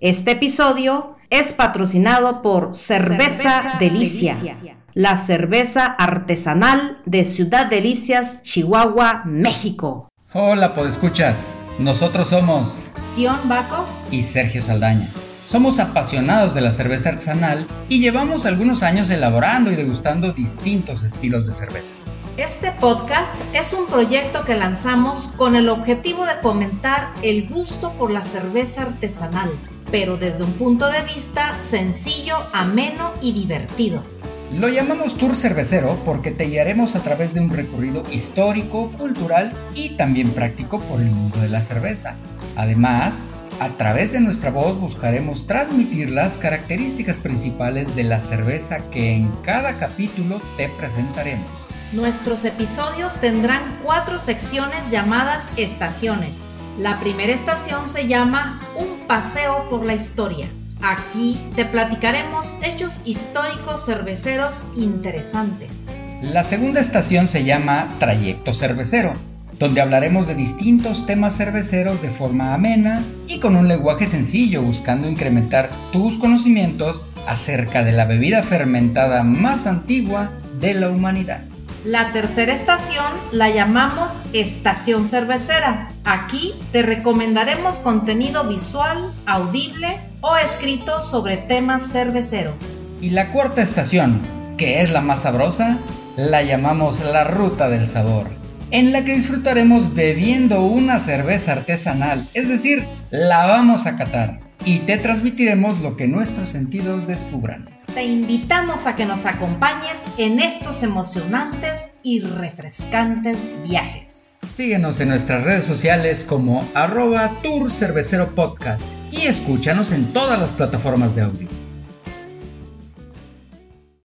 Este episodio es patrocinado por Cerveza, Delicia, la cerveza artesanal de Ciudad Delicias, Chihuahua, México. Hola, podescuchas. Nosotros somos Sion Bacos y Sergio Saldaña. Somos apasionados de la cerveza artesanal y llevamos algunos años elaborando y degustando distintos estilos de cerveza. Este podcast es un proyecto que lanzamos con el objetivo de fomentar el gusto por la cerveza artesanal, pero desde un punto de vista sencillo, ameno y divertido. Lo llamamos Tour Cervecero porque te guiaremos a través de un recorrido histórico, cultural y también práctico por el mundo de la cerveza. Además, a través de nuestra voz buscaremos transmitir las características principales de la cerveza que en cada capítulo te presentaremos. Nuestros episodios tendrán cuatro secciones llamadas estaciones. La primera estación se llama Un paseo por la historia. Aquí te platicaremos hechos históricos cerveceros interesantes. La segunda estación se llama Trayecto Cervecero, donde hablaremos de distintos temas cerveceros de forma amena y con un lenguaje sencillo buscando incrementar tus conocimientos acerca de la bebida fermentada más antigua de la humanidad. La tercera estación la llamamos Estación Cervecera. Aquí te recomendaremos contenido visual, audible o escrito sobre temas cerveceros. Y la cuarta estación, que es la más sabrosa, la llamamos la Ruta del Sabor, en la que disfrutaremos bebiendo una cerveza artesanal, es decir, la vamos a catar y te transmitiremos lo que nuestros sentidos descubran te invitamos a que nos acompañes en estos emocionantes y refrescantes viajes. Síguenos en nuestras redes sociales como arroba Tour Cervecero Podcast y escúchanos en todas las plataformas de audio.